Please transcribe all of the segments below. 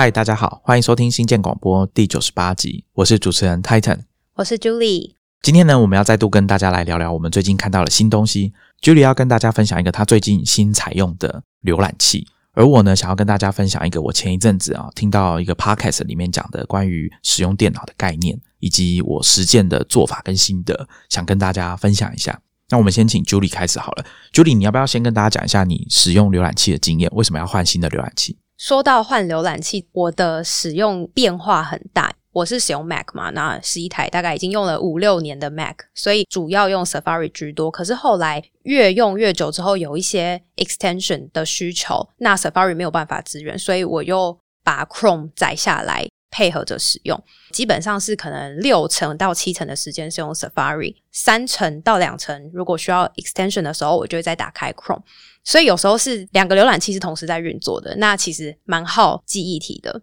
嗨，大家好，欢迎收听新建广播第九十八集，我是主持人 Titan，我是 Julie。今天呢，我们要再度跟大家来聊聊我们最近看到的新东西。Julie 要跟大家分享一个她最近新采用的浏览器，而我呢，想要跟大家分享一个我前一阵子啊听到一个 Podcast 里面讲的关于使用电脑的概念，以及我实践的做法跟心得，想跟大家分享一下。那我们先请 Julie 开始好了，Julie，你要不要先跟大家讲一下你使用浏览器的经验？为什么要换新的浏览器？说到换浏览器，我的使用变化很大。我是使用 Mac 嘛，那十一台大概已经用了五六年的 Mac，所以主要用 Safari 居多。可是后来越用越久之后，有一些 extension 的需求，那 Safari 没有办法支援，所以我又把 Chrome 载下来配合着使用。基本上是可能六成到七成的时间是用 Safari，三成到两成如果需要 extension 的时候，我就会再打开 Chrome。所以有时候是两个浏览器是同时在运作的，那其实蛮耗记忆体的。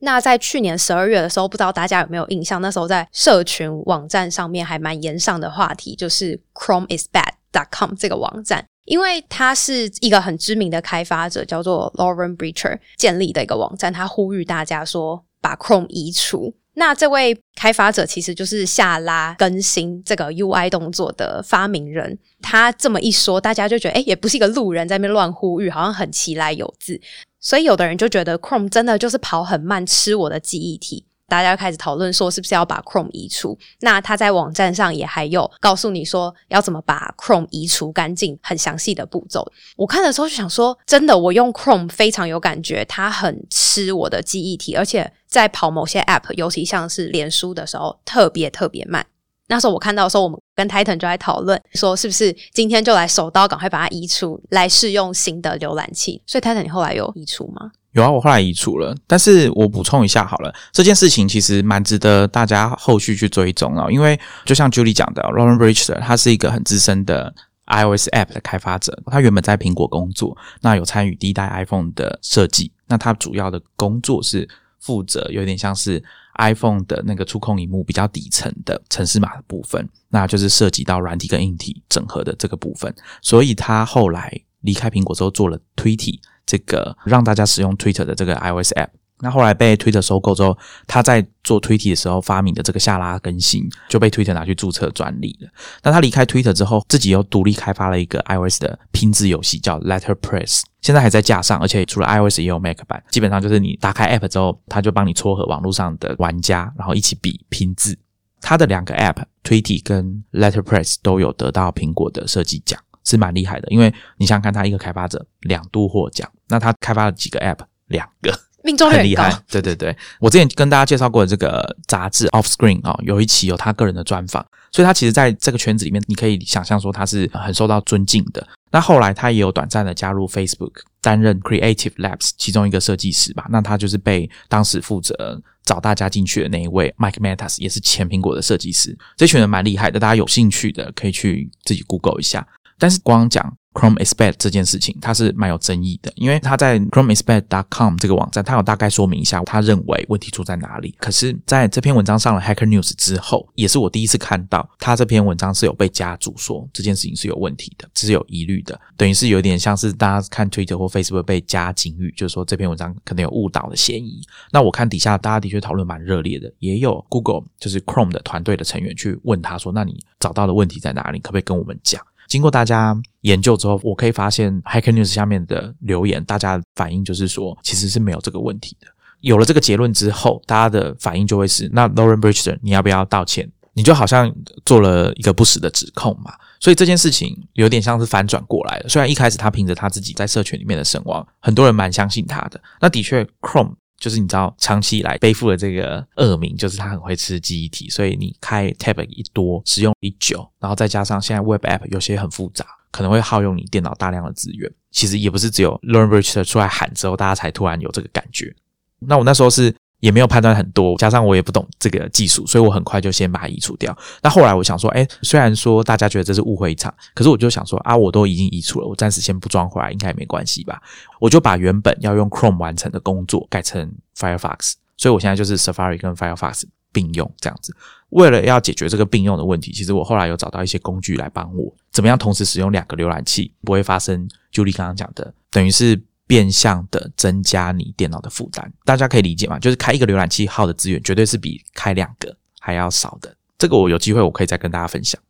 那在去年十二月的时候，不知道大家有没有印象？那时候在社群网站上面还蛮严上的话题，就是 ChromeIsBad.com 这个网站，因为它是一个很知名的开发者，叫做 Lauren Brecher 建立的一个网站，他呼吁大家说把 Chrome 移除。那这位开发者其实就是下拉更新这个 UI 动作的发明人。他这么一说，大家就觉得，哎，也不是一个路人在那边乱呼吁，好像很奇来有字。所以有的人就觉得 Chrome 真的就是跑很慢，吃我的记忆体。大家开始讨论说，是不是要把 Chrome 移除？那他在网站上也还有告诉你说，要怎么把 Chrome 移除干净，很详细的步骤。我看的时候就想说，真的，我用 Chrome 非常有感觉，它很吃我的记忆体，而且在跑某些 App，尤其像是脸书的时候，特别特别慢。那时候我看到的时候，我们跟 Titan 就在讨论说，是不是今天就来手刀赶快把它移除，来试用新的浏览器。所以 Titan，你后来有移除吗？有啊，我后来移除了。但是我补充一下好了，这件事情其实蛮值得大家后续去追踪啊。因为就像 Julie 讲的，Lauren Brecher 他是一个很资深的 iOS App 的开发者，他原本在苹果工作，那有参与第一代 iPhone 的设计。那他主要的工作是负责有点像是。iPhone 的那个触控荧幕比较底层的城市码的部分，那就是涉及到软体跟硬体整合的这个部分。所以他后来离开苹果之后，做了 t w i t t 这个让大家使用 Twitter 的这个 iOS App。那后来被 Twitter 收购之后，他在做 Twitter 的时候发明的这个下拉更新就被 Twitter 拿去注册专利了。那他离开 Twitter 之后，自己又独立开发了一个 iOS 的拼字游戏，叫 Letterpress。现在还在架上，而且除了 iOS 也有 Mac 版。基本上就是你打开 App 之后，它就帮你撮合网络上的玩家，然后一起比拼字。他的两个 App Twitter 跟 Letterpress 都有得到苹果的设计奖，是蛮厉害的。因为你想想看，他一个开发者两度获奖，那他开发了几个 App？两个。命中率很高，对对对，我之前跟大家介绍过的这个杂志 Offscreen 啊，有一期有他个人的专访，所以他其实在这个圈子里面，你可以想象说他是很受到尊敬的。那后来他也有短暂的加入 Facebook，担任 Creative Labs 其中一个设计师吧。那他就是被当时负责找大家进去的那一位 Mike Matas，也是前苹果的设计师。这群人蛮厉害的，大家有兴趣的可以去自己 Google 一下。但是光讲。Chrome Expert 这件事情，它是蛮有争议的，因为他在 Chrome is bad.com 这个网站，他有大概说明一下他认为问题出在哪里。可是在这篇文章上了 Hacker News 之后，也是我第一次看到他这篇文章是有被加注说这件事情是有问题的，是有疑虑的，等于是有点像是大家看 Twitter 或 Facebook 被加警语，就是说这篇文章可能有误导的嫌疑。那我看底下大家的确讨论蛮热烈的，也有 Google 就是 Chrome 的团队的成员去问他说：“那你找到的问题在哪里？可不可以跟我们讲？”经过大家研究之后，我可以发现 Hacker News 下面的留言，大家反应就是说，其实是没有这个问题的。有了这个结论之后，大家的反应就会是：那 Lauren Bridger，你要不要道歉？你就好像做了一个不实的指控嘛。所以这件事情有点像是反转过来了。虽然一开始他凭着他自己在社群里面的声望，很多人蛮相信他的。那的确，Chrome。就是你知道，长期以来背负的这个恶名，就是它很会吃记忆体，所以你开 tab 一多，使用一久，然后再加上现在 web app 有些很复杂，可能会耗用你电脑大量的资源。其实也不是只有 Learn Bridge 出来喊之后，大家才突然有这个感觉。那我那时候是。也没有判断很多，加上我也不懂这个技术，所以我很快就先把它移除掉。那后来我想说，哎，虽然说大家觉得这是误会一场，可是我就想说啊，我都已经移除了，我暂时先不装回来，应该也没关系吧？我就把原本要用 Chrome 完成的工作改成 Firefox，所以我现在就是 Safari 跟 Firefox 并用这样子。为了要解决这个并用的问题，其实我后来有找到一些工具来帮我，怎么样同时使用两个浏览器，不会发生 Julie 刚刚讲的，等于是。变相的增加你电脑的负担。大家可以理解吗？就是开一个浏览器耗的资源，绝对是比开两个还要少的。这个我有机会我可以再跟大家分享。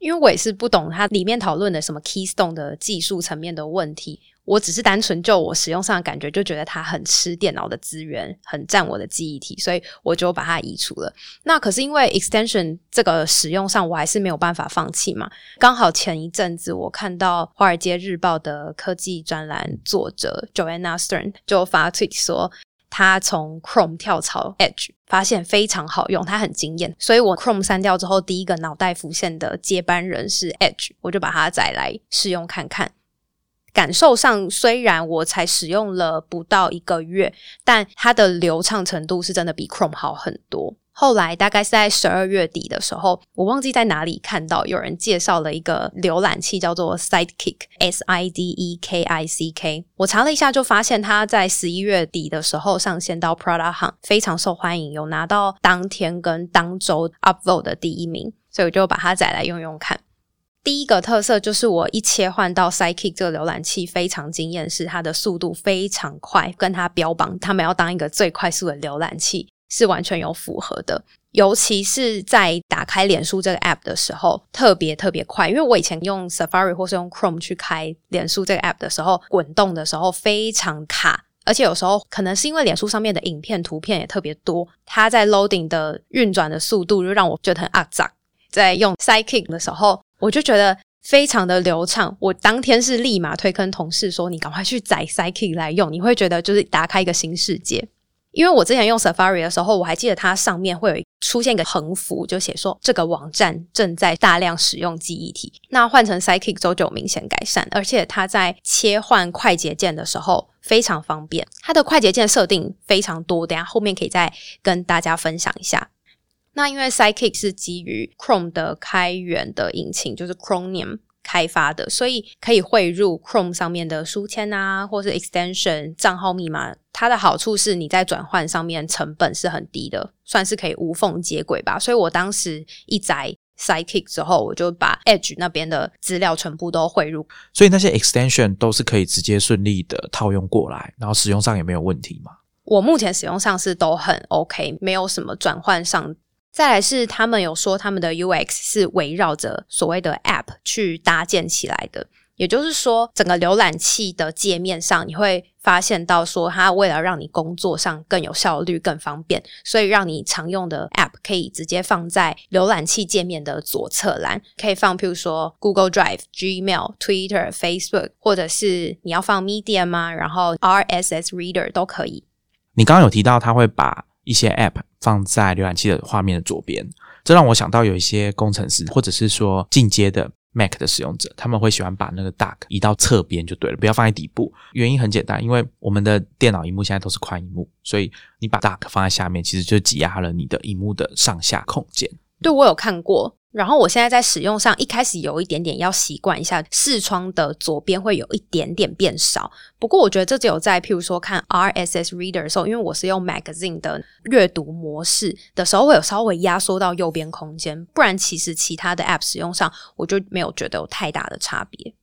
因为我也是不懂它里面讨论的什么 Keystone 的技术层面的问题，我只是单纯就我使用上的感觉，就觉得它很吃电脑的资源，很占我的记忆体，所以我就把它移除了。那可是因为 Extension 这个使用上，我还是没有办法放弃嘛。刚好前一阵子我看到《华尔街日报》的科技专栏作者 Joanna Stern 就发 tweet 说。他从 Chrome 跳槽 Edge，发现非常好用，他很惊艳，所以我 Chrome 删掉之后，第一个脑袋浮现的接班人是 Edge，我就把它载来试用看看。感受上虽然我才使用了不到一个月，但它的流畅程度是真的比 Chrome 好很多。后来大概是在十二月底的时候，我忘记在哪里看到有人介绍了一个浏览器，叫做 Sidekick（S I D E K I C K）。我查了一下，就发现它在十一月底的时候上线到 Prada Hunt，非常受欢迎，有拿到当天跟当周 Upvote 的第一名，所以我就把它载来用用看。第一个特色就是我一切换到 Sidekick 这个浏览器，非常惊艳，是它的速度非常快，跟它标榜他们要当一个最快速的浏览器。是完全有符合的，尤其是在打开脸书这个 app 的时候，特别特别快。因为我以前用 Safari 或是用 Chrome 去开脸书这个 app 的时候，滚动的时候非常卡，而且有时候可能是因为脸书上面的影片、图片也特别多，它在 loading 的运转的速度就让我觉得很阿杂。在用 Sidekick 的时候，我就觉得非常的流畅。我当天是立马推坑同事说：“你赶快去载 Sidekick 来用，你会觉得就是打开一个新世界。”因为我之前用 Safari 的时候，我还记得它上面会有出现一个横幅，就写说这个网站正在大量使用记忆体。那换成 Sidekick 之后就明显改善，而且它在切换快捷键的时候非常方便。它的快捷键设定非常多，等下后面可以再跟大家分享一下。那因为 Sidekick 是基于 Chrome 的开源的引擎，就是 Chromium。开发的，所以可以汇入 Chrome 上面的书签啊，或是 Extension 账号密码。它的好处是你在转换上面成本是很低的，算是可以无缝接轨吧。所以我当时一载 Sidekick 之后，我就把 Edge 那边的资料全部都汇入。所以那些 Extension 都是可以直接顺利的套用过来，然后使用上也没有问题吗？我目前使用上是都很 OK，没有什么转换上。再来是他们有说他们的 UX 是围绕着所谓的 App 去搭建起来的，也就是说，整个浏览器的界面上，你会发现到说，它为了让你工作上更有效率、更方便，所以让你常用的 App 可以直接放在浏览器界面的左侧栏，可以放，譬如说 Google Drive、Gmail、Twitter、Facebook，或者是你要放 Medium 吗？然后 RSS Reader 都可以。你刚刚有提到，他会把一些 App 放在浏览器的画面的左边，这让我想到有一些工程师或者是说进阶的 Mac 的使用者，他们会喜欢把那个 Dock 移到侧边就对了，不要放在底部。原因很简单，因为我们的电脑荧幕现在都是宽荧幕，所以你把 Dock 放在下面，其实就挤压了你的荧幕的上下空间。对我有看过。然后我现在在使用上，一开始有一点点要习惯一下，视窗的左边会有一点点变少。不过我觉得这只有在譬如说看 RSS Reader 的时候，因为我是用 Magazine 的阅读模式的时候，会有稍微压缩到右边空间。不然其实其他的 App 使用上，我就没有觉得有太大的差别。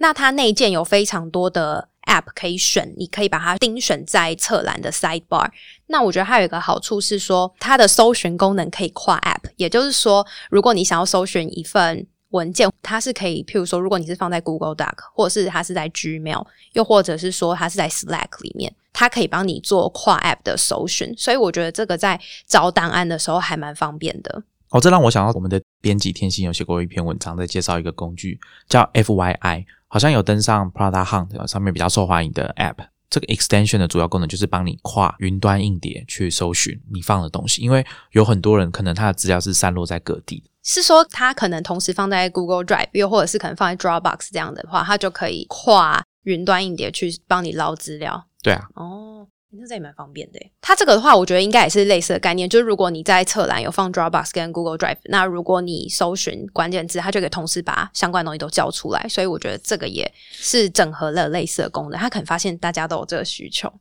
那它内建有非常多的。App 可以选，你可以把它盯选在侧栏的 Sidebar。那我觉得它有一个好处是说，它的搜寻功能可以跨 App，也就是说，如果你想要搜寻一份文件，它是可以，譬如说，如果你是放在 Google Doc，或者是它是在 Gmail，又或者是说它是在 Slack 里面，它可以帮你做跨 App 的搜寻。所以我觉得这个在找档案的时候还蛮方便的。哦，这让我想到我们的编辑天心有写过一篇文章，在介绍一个工具叫 FYI。好像有登上 Prada Hunt 上面比较受欢迎的 App，这个 extension 的主要功能就是帮你跨云端硬碟去搜寻你放的东西，因为有很多人可能他的资料是散落在各地，是说他可能同时放在 Google Drive，又或者是可能放在 Dropbox 这样的话，他就可以跨云端硬碟去帮你捞资料。对啊，哦。那这也蛮方便的。它这个的话，我觉得应该也是类似的概念。就是如果你在侧栏有放 Dropbox 跟 Google Drive，那如果你搜寻关键字，它就可以同时把相关东西都叫出来。所以我觉得这个也是整合了类似的功能。它可能发现大家都有这个需求。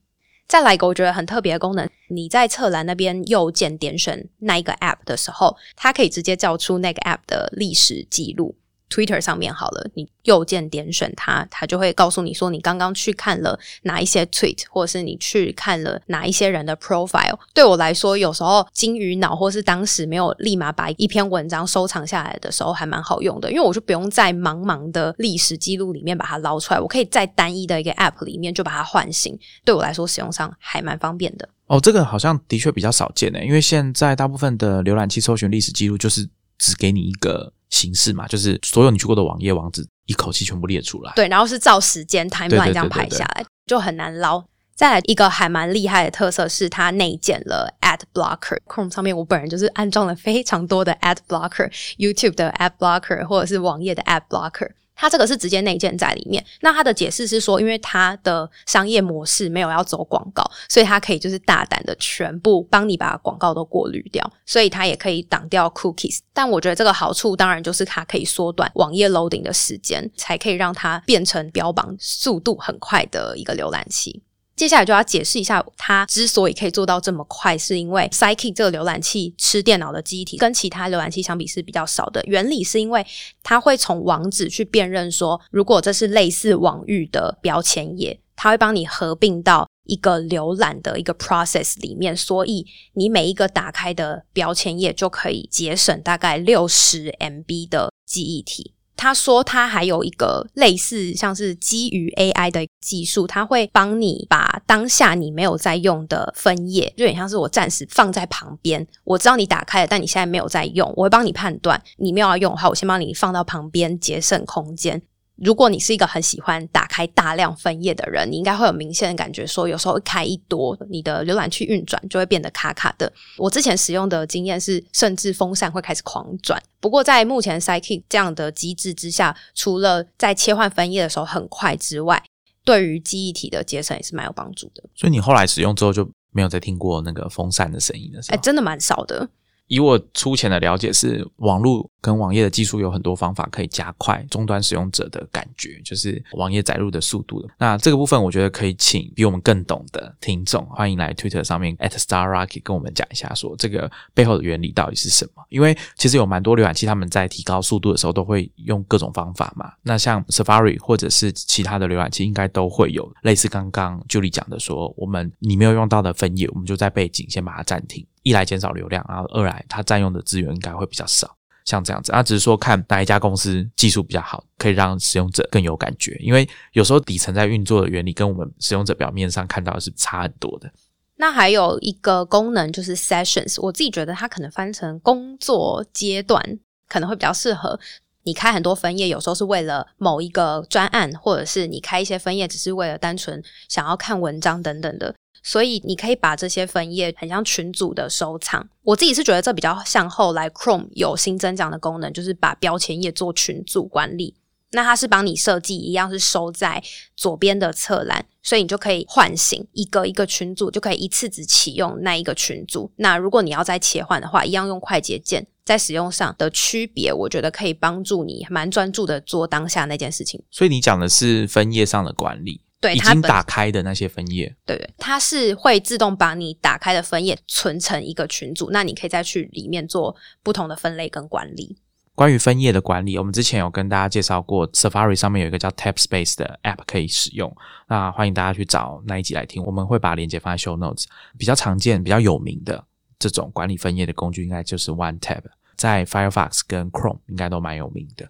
再来一个我觉得很特别的功能，你在侧栏那边右键点选那一个 App 的时候，它可以直接叫出那个 App 的历史记录。Twitter 上面好了，你右键点选它，它就会告诉你说你刚刚去看了哪一些 tweet，或者是你去看了哪一些人的 profile。对我来说，有时候金鱼脑或是当时没有立马把一篇文章收藏下来的时候，还蛮好用的，因为我就不用在茫茫的历史记录里面把它捞出来，我可以在单一的一个 app 里面就把它唤醒。对我来说，使用上还蛮方便的。哦，这个好像的确比较少见呢，因为现在大部分的浏览器搜寻历史记录就是只给你一个形式嘛，就是所有你去过的网页网址一口气全部列出来。对，然后是照时间 timeline 这样排下来，就很难捞。再来一个还蛮厉害的特色是它内建了 ad blocker，Chrome 上面我本人就是安装了非常多的 ad blocker，YouTube 的 ad blocker 或者是网页的 ad blocker。它这个是直接内建在里面。那它的解释是说，因为它的商业模式没有要走广告，所以它可以就是大胆的全部帮你把广告都过滤掉，所以它也可以挡掉 cookies。但我觉得这个好处当然就是它可以缩短网页 loading 的时间，才可以让它变成标榜速度很快的一个浏览器。接下来就要解释一下，它之所以可以做到这么快，是因为 Sidekick 这个浏览器吃电脑的记忆体，跟其他浏览器相比是比较少的。原理是因为它会从网址去辨认说，如果这是类似网域的标签页，它会帮你合并到一个浏览的一个 process 里面，所以你每一个打开的标签页就可以节省大概六十 MB 的记忆体。他说，他还有一个类似像是基于 AI 的技术，他会帮你把当下你没有在用的分页，就有点像是我暂时放在旁边。我知道你打开了，但你现在没有在用，我会帮你判断你没有要用的话，我先帮你放到旁边，节省空间。如果你是一个很喜欢打开大量分页的人，你应该会有明显的感觉，说有时候一开一多，你的浏览器运转就会变得卡卡的。我之前使用的经验是，甚至风扇会开始狂转。不过在目前 Sidekick 这样的机制之下，除了在切换分页的时候很快之外，对于记忆体的节省也是蛮有帮助的。所以你后来使用之后就没有再听过那个风扇的声音了，是哎，真的蛮少的。以我粗浅的了解，是网络跟网页的技术有很多方法可以加快终端使用者的感觉，就是网页载入的速度的。那这个部分，我觉得可以请比我们更懂的听众，欢迎来 Twitter 上面 at @StarRocket 跟我们讲一下，说这个背后的原理到底是什么？因为其实有蛮多浏览器他们在提高速度的时候，都会用各种方法嘛。那像 Safari 或者是其他的浏览器，应该都会有类似刚刚 Julie 讲的，说我们你没有用到的分页，我们就在背景先把它暂停。一来减少流量，然后二来它占用的资源应该会比较少，像这样子。啊，只是说看哪一家公司技术比较好，可以让使用者更有感觉。因为有时候底层在运作的原理跟我们使用者表面上看到的是差很多的。那还有一个功能就是 Sessions，我自己觉得它可能翻成工作阶段可能会比较适合。你开很多分页，有时候是为了某一个专案，或者是你开一些分页只是为了单纯想要看文章等等的。所以你可以把这些分页很像群组的收藏。我自己是觉得这比较像后来 Chrome 有新增这样的功能，就是把标签页做群组管理。那它是帮你设计一样是收在左边的侧栏，所以你就可以唤醒一个一个群组，就可以一次只启用那一个群组。那如果你要再切换的话，一样用快捷键，在使用上的区别，我觉得可以帮助你蛮专注的做当下那件事情。所以你讲的是分页上的管理。对，已经打开的那些分页，对对，它是会自动把你打开的分页存成一个群组，那你可以再去里面做不同的分类跟管理。关于分页的管理，我们之前有跟大家介绍过，Safari 上面有一个叫 Tab Space 的 App 可以使用，那欢迎大家去找那一集来听，我们会把链接放在 Show Notes。比较常见、比较有名的这种管理分页的工具，应该就是 One Tab，在 Firefox 跟 Chrome 应该都蛮有名的。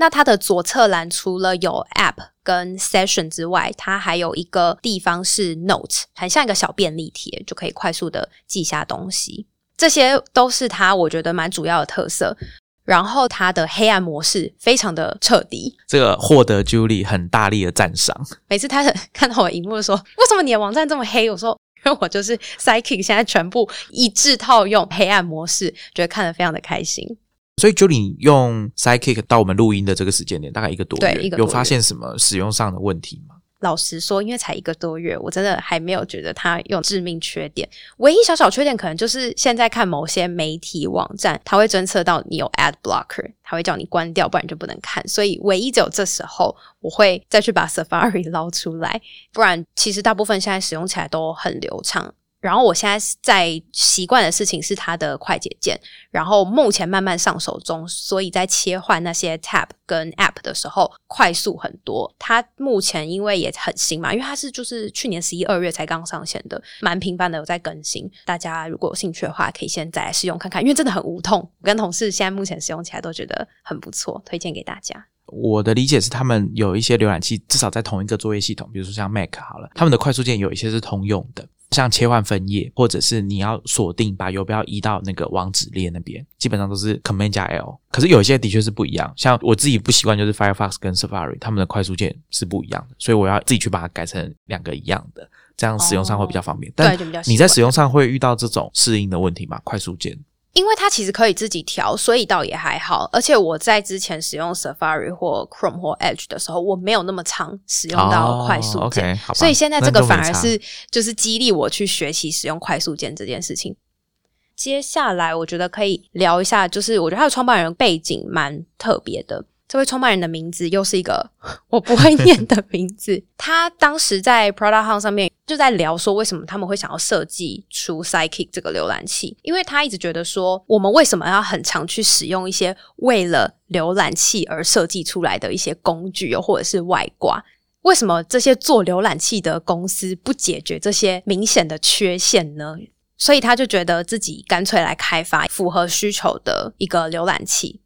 那它的左侧栏除了有 App 跟 Session 之外，它还有一个地方是 Note，很像一个小便利贴，就可以快速的记下东西。这些都是它我觉得蛮主要的特色。然后它的黑暗模式非常的彻底，这个获得 Julie 很大力的赞赏。每次他看到我荧幕说：“为什么你的网站这么黑？”我说：“因为我就是 Psychic 现在全部一致套用黑暗模式，觉得看得非常的开心。”所以，Julie 用 Sidekick 到我们录音的这个时间点，大概一个多月，有发现什么使用上的问题吗？老实说，因为才一个多月，我真的还没有觉得它有致命缺点。唯一小小缺点，可能就是现在看某些媒体网站，它会侦测到你有 ad blocker，它会叫你关掉，不然就不能看。所以，唯一只有这时候，我会再去把 Safari 捞出来，不然其实大部分现在使用起来都很流畅。然后我现在在习惯的事情是它的快捷键，然后目前慢慢上手中，所以在切换那些 tab 跟 app 的时候快速很多。它目前因为也很新嘛，因为它是就是去年十一二月才刚上线的，蛮频繁的有在更新。大家如果有兴趣的话，可以先再来试用看看，因为真的很无痛。我跟同事现在目前使用起来都觉得很不错，推荐给大家。我的理解是，他们有一些浏览器至少在同一个作业系统，比如说像 Mac 好了，他们的快速键有一些是通用的。像切换分页，或者是你要锁定把游标移到那个网址列那边，基本上都是 Command 加 L。可是有一些的确是不一样，像我自己不习惯，就是 Firefox 跟 Safari 他们的快速键是不一样的，所以我要自己去把它改成两个一样的，这样使用上会比较方便。但你在使用上会遇到这种适应的问题吗？快速键？因为它其实可以自己调，所以倒也还好。而且我在之前使用 Safari 或 Chrome 或 Edge 的时候，我没有那么常使用到快速键，所以现在这个反而是就是激励我去学习使用快速键这件事情。接下来我觉得可以聊一下，就是我觉得他的创办人背景蛮特别的。这位创办人的名字又是一个 我不会念的名字。他当时在 Product Hunt 上面就在聊说，为什么他们会想要设计出 Sidekick 这个浏览器？因为他一直觉得说，我们为什么要很常去使用一些为了浏览器而设计出来的一些工具，又或者是外挂？为什么这些做浏览器的公司不解决这些明显的缺陷呢？所以他就觉得自己干脆来开发符合需求的一个浏览器。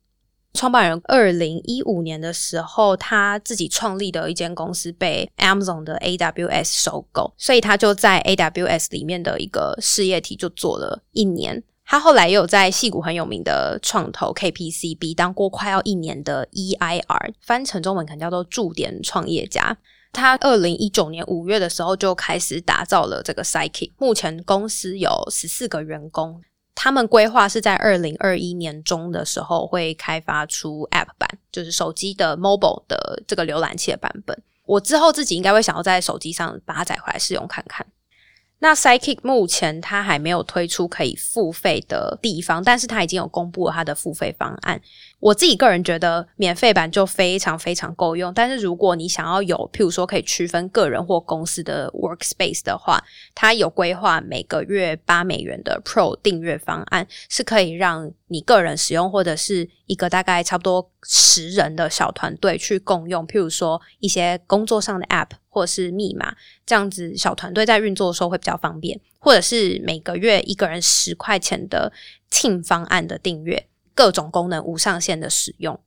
创办人二零一五年的时候，他自己创立的一间公司被 Amazon 的 AWS 收购，所以他就在 AWS 里面的一个事业体就做了一年。他后来也有在戏谷很有名的创投 KPCB 当过快要一年的 EIR，翻成中文可能叫做驻点创业家。他二零一九年五月的时候就开始打造了这个 Psyche，目前公司有十四个员工。他们规划是在二零二一年中的时候会开发出 App 版，就是手机的 Mobile 的这个浏览器的版本。我之后自己应该会想要在手机上把它载回来试用看看。那 Sidekick 目前它还没有推出可以付费的地方，但是它已经有公布了它的付费方案。我自己个人觉得免费版就非常非常够用，但是如果你想要有，譬如说可以区分个人或公司的 Workspace 的话，它有规划每个月八美元的 Pro 订阅方案，是可以让你个人使用或者是一个大概差不多十人的小团队去共用，譬如说一些工作上的 App。或是密码这样子，小团队在运作的时候会比较方便。或者是每个月一个人十块钱的 Team 方案的订阅，各种功能无上限的使用。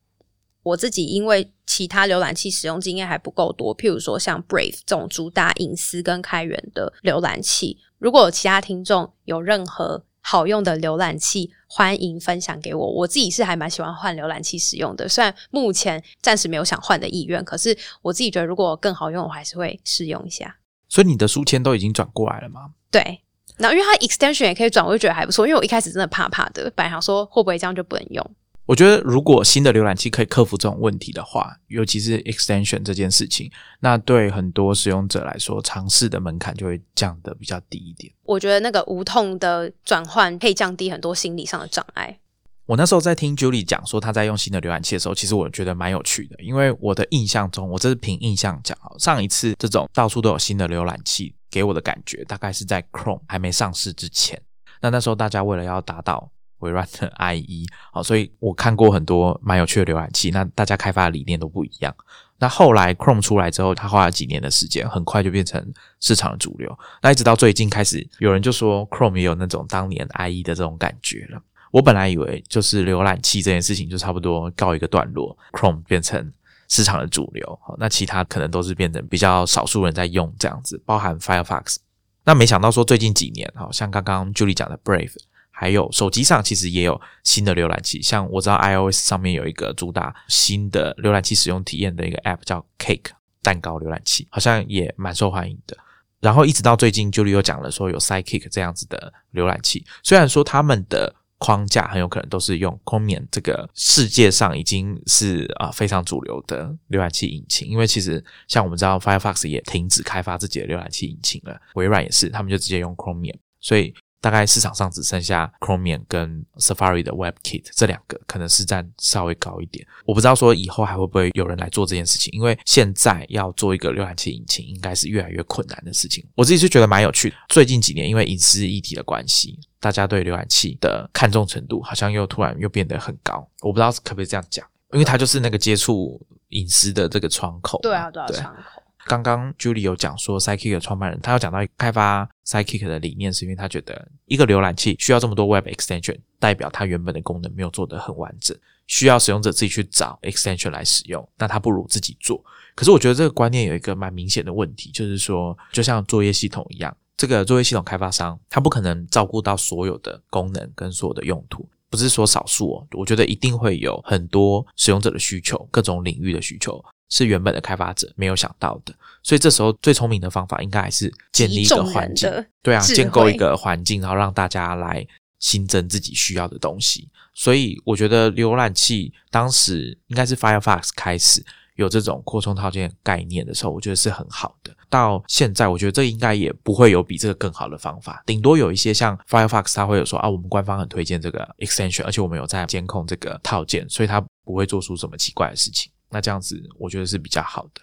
我自己因为其他浏览器使用经验还不够多，譬如说像 Brave 这种主打隐私跟开源的浏览器，如果有其他听众有任何。好用的浏览器，欢迎分享给我。我自己是还蛮喜欢换浏览器使用的，虽然目前暂时没有想换的意愿，可是我自己觉得如果更好用，我还是会试用一下。所以你的书签都已经转过来了吗？对，然后因为它 extension 也可以转，我就觉得还不错。因为我一开始真的怕怕的，本来想说会不会这样就不能用。我觉得，如果新的浏览器可以克服这种问题的话，尤其是 extension 这件事情，那对很多使用者来说，尝试的门槛就会降得比较低一点。我觉得那个无痛的转换可以降低很多心理上的障碍。我那时候在听 Julie 讲说他在用新的浏览器的时候，其实我觉得蛮有趣的，因为我的印象中，我这是凭印象讲啊，上一次这种到处都有新的浏览器给我的感觉，大概是在 Chrome 还没上市之前。那那时候大家为了要达到微软的 IE，好，所以我看过很多蛮有趣的浏览器。那大家开发的理念都不一样。那后来 Chrome 出来之后，它花了几年的时间，很快就变成市场的主流。那一直到最近开始，有人就说 Chrome 也有那种当年 IE 的这种感觉了。我本来以为就是浏览器这件事情就差不多告一个段落，Chrome 变成市场的主流，好，那其他可能都是变成比较少数人在用这样子，包含 Firefox。那没想到说最近几年，好像刚刚 Julie 讲的 Brave。还有手机上其实也有新的浏览器，像我知道 iOS 上面有一个主打新的浏览器使用体验的一个 App 叫 Cake 蛋糕浏览器，好像也蛮受欢迎的。然后一直到最近，Julie 又讲了说有 Sidekick 这样子的浏览器，虽然说他们的框架很有可能都是用 Chromium 这个世界上已经是啊非常主流的浏览器引擎，因为其实像我们知道 Firefox 也停止开发自己的浏览器引擎了，微软也是，他们就直接用 Chromium，所以。大概市场上只剩下 Chromium 跟 Safari 的 WebKit 这两个，可能是占稍微高一点。我不知道说以后还会不会有人来做这件事情，因为现在要做一个浏览器引擎，应该是越来越困难的事情。我自己是觉得蛮有趣的。最近几年，因为隐私议题的关系，大家对浏览器的看重程度好像又突然又变得很高。我不知道可不可以这样讲，因为它就是那个接触隐私的这个窗口。对啊，对啊，窗口。刚刚 Julie 有讲说，Sidekick 的创办人，他有讲到开发 Sidekick 的理念，是因为他觉得一个浏览器需要这么多 Web Extension，代表它原本的功能没有做得很完整，需要使用者自己去找 Extension 来使用，那他不如自己做。可是我觉得这个观念有一个蛮明显的问题，就是说，就像作业系统一样，这个作业系统开发商他不可能照顾到所有的功能跟所有的用途，不是说少数哦，我觉得一定会有很多使用者的需求，各种领域的需求。是原本的开发者没有想到的，所以这时候最聪明的方法应该还是建立一个环境，对啊，建构一个环境，然后让大家来新增自己需要的东西。所以我觉得浏览器当时应该是 Firefox 开始有这种扩充套件概念的时候，我觉得是很好的。到现在，我觉得这应该也不会有比这个更好的方法，顶多有一些像 Firefox，它会有说啊，我们官方很推荐这个 extension，而且我们有在监控这个套件，所以它不会做出什么奇怪的事情。那这样子，我觉得是比较好的。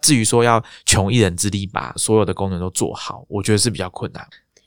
至于说要穷一人之力把所有的功能都做好，我觉得是比较困难。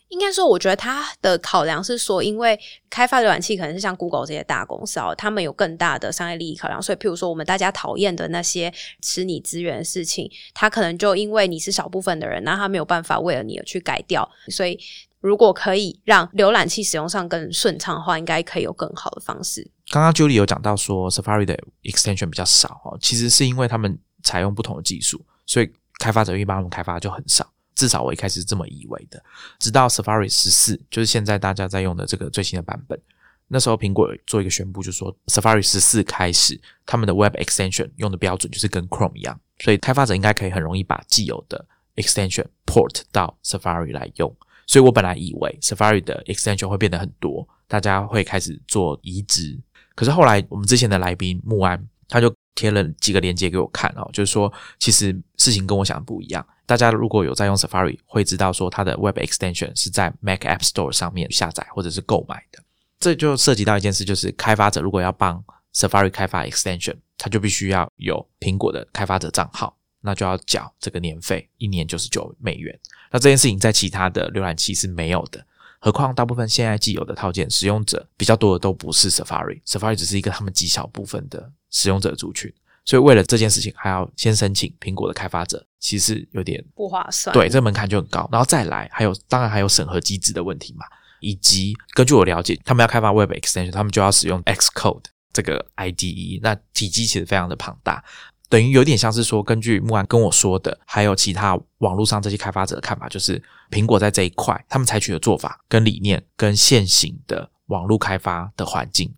应该说，我觉得他的考量是说，因为开发浏览器可能是像 Google 这些大公司哦，他们有更大的商业利益考量，所以譬如说我们大家讨厌的那些吃你资源的事情，他可能就因为你是少部分的人，那他没有办法为了你而去改掉。所以，如果可以让浏览器使用上更顺畅的话，应该可以有更好的方式。刚刚 Julie 有讲到说 Safari 的 extension 比较少哦，其实是因为他们采用不同的技术，所以开发者愿意帮他们开发就很少。至少我一开始是这么以为的。直到 Safari 十四，就是现在大家在用的这个最新的版本，那时候苹果做一个宣布，就说 Safari 十四开始，他们的 Web extension 用的标准就是跟 Chrome 一样，所以开发者应该可以很容易把既有的 extension port 到 Safari 来用。所以我本来以为 Safari 的 extension 会变得很多，大家会开始做移植。可是后来，我们之前的来宾木安他就贴了几个链接给我看哦，就是说其实事情跟我想的不一样。大家如果有在用 Safari，会知道说它的 Web Extension 是在 Mac App Store 上面下载或者是购买的。这就涉及到一件事，就是开发者如果要帮 Safari 开发 Extension，他就必须要有苹果的开发者账号，那就要缴这个年费，一年九十九美元。那这件事情在其他的浏览器是没有的。何况大部分现在既有的套件使用者比较多的都不是 Safari，Safari 只是一个他们极小部分的使用者族群，所以为了这件事情还要先申请苹果的开发者，其实有点不划算。对，这个门槛就很高，然后再来还有当然还有审核机制的问题嘛，以及根据我了解，他们要开发 Web Extension，他们就要使用 Xcode 这个 IDE，那体积其实非常的庞大。等于有点像是说，根据木安跟我说的，还有其他网络上这些开发者的看法，就是苹果在这一块，他们采取的做法跟理念，跟现行的网络开发的环境，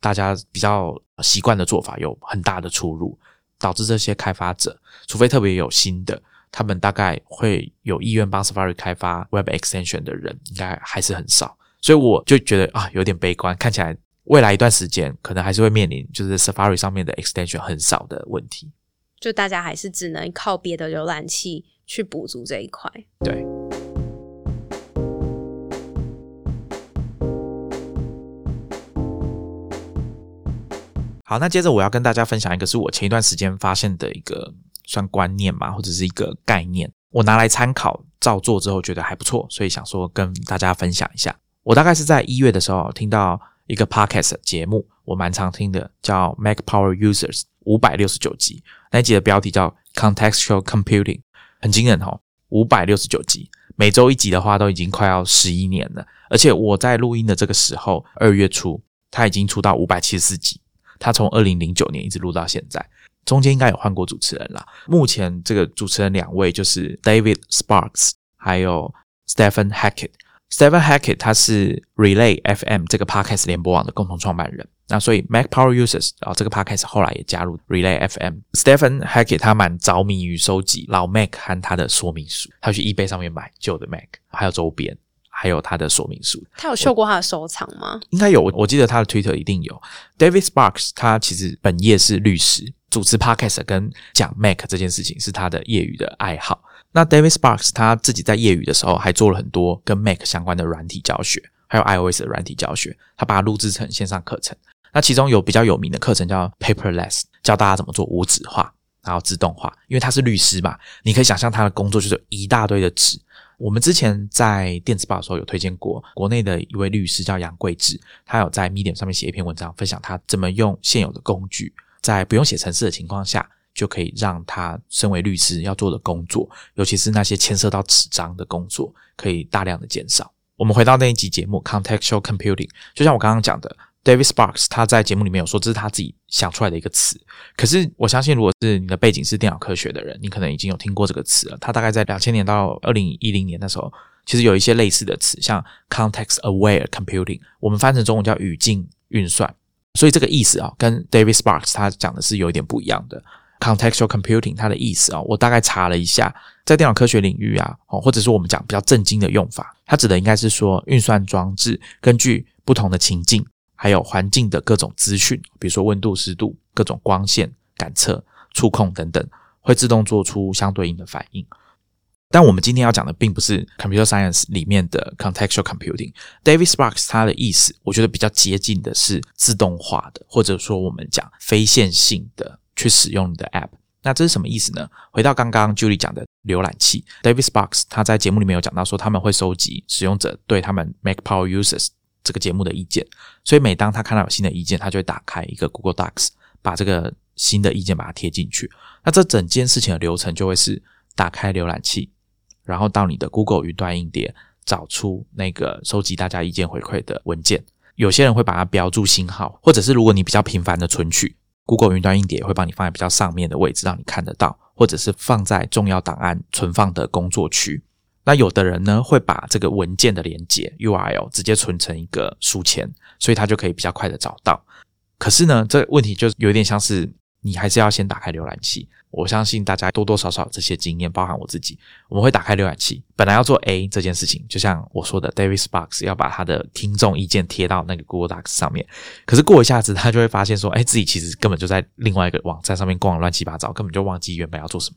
大家比较习惯的做法有很大的出入，导致这些开发者，除非特别有心的，他们大概会有意愿帮 Safari 开发 Web Extension 的人，应该还是很少。所以我就觉得啊，有点悲观，看起来。未来一段时间，可能还是会面临就是 Safari 上面的 extension 很少的问题，就大家还是只能靠别的浏览器去补足这一块。对。好，那接着我要跟大家分享一个是我前一段时间发现的一个算观念嘛，或者是一个概念，我拿来参考照做之后觉得还不错，所以想说跟大家分享一下。我大概是在一月的时候听到。一个 podcast 节目，我蛮常听的，叫 Mac Power Users 五百六十九集，那集的标题叫 Contextual Computing，很惊人哦，五百六十九集，每周一集的话，都已经快要十一年了。而且我在录音的这个时候，二月初，他已经出到五百七十四集，他从二零零九年一直录到现在，中间应该有换过主持人啦。目前这个主持人两位就是 David Sparks，还有 Stephen Hackett。Stephen Hackett 他是 Relay FM 这个 Podcast 联播网的共同创办人，那所以 Mac Power Users 啊这个 Podcast 后来也加入 Relay FM。Stephen Hackett 他蛮着迷于收集老 Mac 和他的说明书，他去 eBay 上面买旧的 Mac，还有周边，还有他的说明书。他有秀过他的收藏吗？应该有，我记得他的 Twitter 一定有。David Sparks 他其实本业是律师，主持 Podcast 跟讲 Mac 这件事情是他的业余的爱好。那 David Sparks 他自己在业余的时候还做了很多跟 Mac 相关的软体教学，还有 iOS 的软体教学，他把它录制成线上课程。那其中有比较有名的课程叫 Paperless，教大家怎么做无纸化，然后自动化。因为他是律师嘛，你可以想象他的工作就是一大堆的纸。我们之前在电子报的时候有推荐过，国内的一位律师叫杨贵志，他有在 Medium 上面写一篇文章，分享他怎么用现有的工具，在不用写程式的情况下，就可以让他身为律师要做的工作，尤其是那些牵涉到纸张的工作，可以大量的减少。我们回到那一集节目 Contextual Computing，就像我刚刚讲的。David Sparks 他在节目里面有说，这是他自己想出来的一个词。可是我相信，如果是你的背景是电脑科学的人，你可能已经有听过这个词了。他大概在两千年到二零一零年的时候，其实有一些类似的词，像 Context Aware Computing，我们翻成中文叫语境运算。所以这个意思啊，跟 David Sparks 他讲的是有一点不一样的。Contextual Computing 它的意思啊，我大概查了一下，在电脑科学领域啊，哦，或者是我们讲比较正经的用法，它指的应该是说，运算装置根据不同的情境。还有环境的各种资讯，比如说温度、湿度、各种光线感测、触控等等，会自动做出相对应的反应。但我们今天要讲的并不是 computer science 里面的 contextual computing。David Sparks 他的意思，我觉得比较接近的是自动化的，或者说我们讲非线性的去使用你的 app。那这是什么意思呢？回到刚刚 Julie 讲的浏览器，Davis Box 他在节目里面有讲到说，他们会收集使用者对他们 Mac Power Users。这个节目的意见，所以每当他看到有新的意见，他就会打开一个 Google Docs，把这个新的意见把它贴进去。那这整件事情的流程就会是打开浏览器，然后到你的 Google 云端硬碟，找出那个收集大家意见回馈的文件。有些人会把它标注星号，或者是如果你比较频繁的存取，Google 云端硬碟会帮你放在比较上面的位置，让你看得到，或者是放在重要档案存放的工作区。那有的人呢，会把这个文件的连接 URL 直接存成一个书签，所以他就可以比较快的找到。可是呢，这问题就有点像是你还是要先打开浏览器。我相信大家多多少少这些经验，包含我自己，我们会打开浏览器，本来要做 A 这件事情，就像我说的，David Sparks 要把他的听众意见贴到那个 Google Docs 上面。可是过一下子，他就会发现说，哎，自己其实根本就在另外一个网站上面逛乱七八糟，根本就忘记原本要做什么。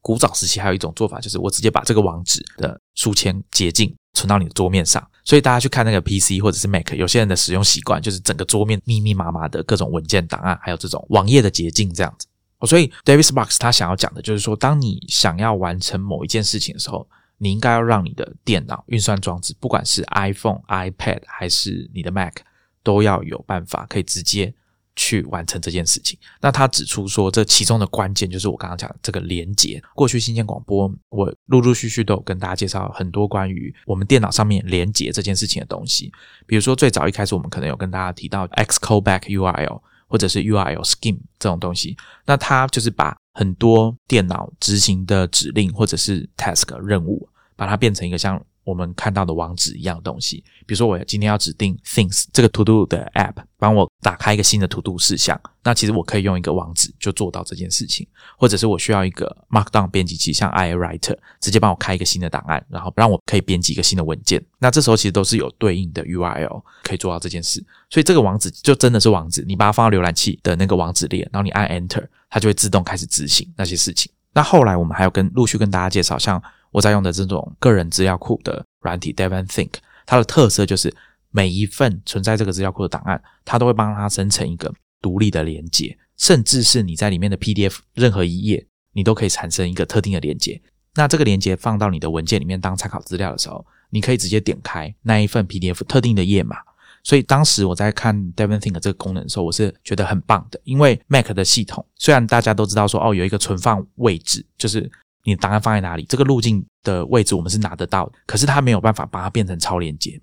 古早时期还有一种做法，就是我直接把这个网址的书签捷径存到你的桌面上。所以大家去看那个 PC 或者是 Mac，有些人的使用习惯就是整个桌面密密麻麻的各种文件档案，还有这种网页的捷径这样子。所以，Davis Box 他想要讲的就是说，当你想要完成某一件事情的时候，你应该要让你的电脑运算装置，不管是 iPhone、iPad 还是你的 Mac，都要有办法可以直接。去完成这件事情。那他指出说，这其中的关键就是我刚刚讲的这个连接。过去新鲜广播，我陆陆续续都有跟大家介绍很多关于我们电脑上面连接这件事情的东西。比如说，最早一开始我们可能有跟大家提到 Xcode URL 或者是 URL Scheme 这种东西。那它就是把很多电脑执行的指令或者是 task 任务，把它变成一个像。我们看到的网址一样的东西，比如说我今天要指定 Things 这个 To Do 的 App 帮我打开一个新的 To Do 事项，那其实我可以用一个网址就做到这件事情，或者是我需要一个 Markdown 编辑器，像 iWriter 直接帮我开一个新的档案，然后让我可以编辑一个新的文件，那这时候其实都是有对应的 URL 可以做到这件事，所以这个网址就真的是网址，你把它放到浏览器的那个网址列，然后你按 Enter，它就会自动开始执行那些事情。那后来我们还有跟陆续跟大家介绍，像我在用的这种个人资料库的软体 Devon Think，它的特色就是每一份存在这个资料库的档案，它都会帮它生成一个独立的连接，甚至是你在里面的 PDF 任何一页，你都可以产生一个特定的连接。那这个连接放到你的文件里面当参考资料的时候，你可以直接点开那一份 PDF 特定的页码。所以当时我在看 Devon Think 这个功能的时候，我是觉得很棒的，因为 Mac 的系统虽然大家都知道说哦有一个存放位置，就是。你的档案放在哪里？这个路径的位置我们是拿得到，可是它没有办法把它变成超连接。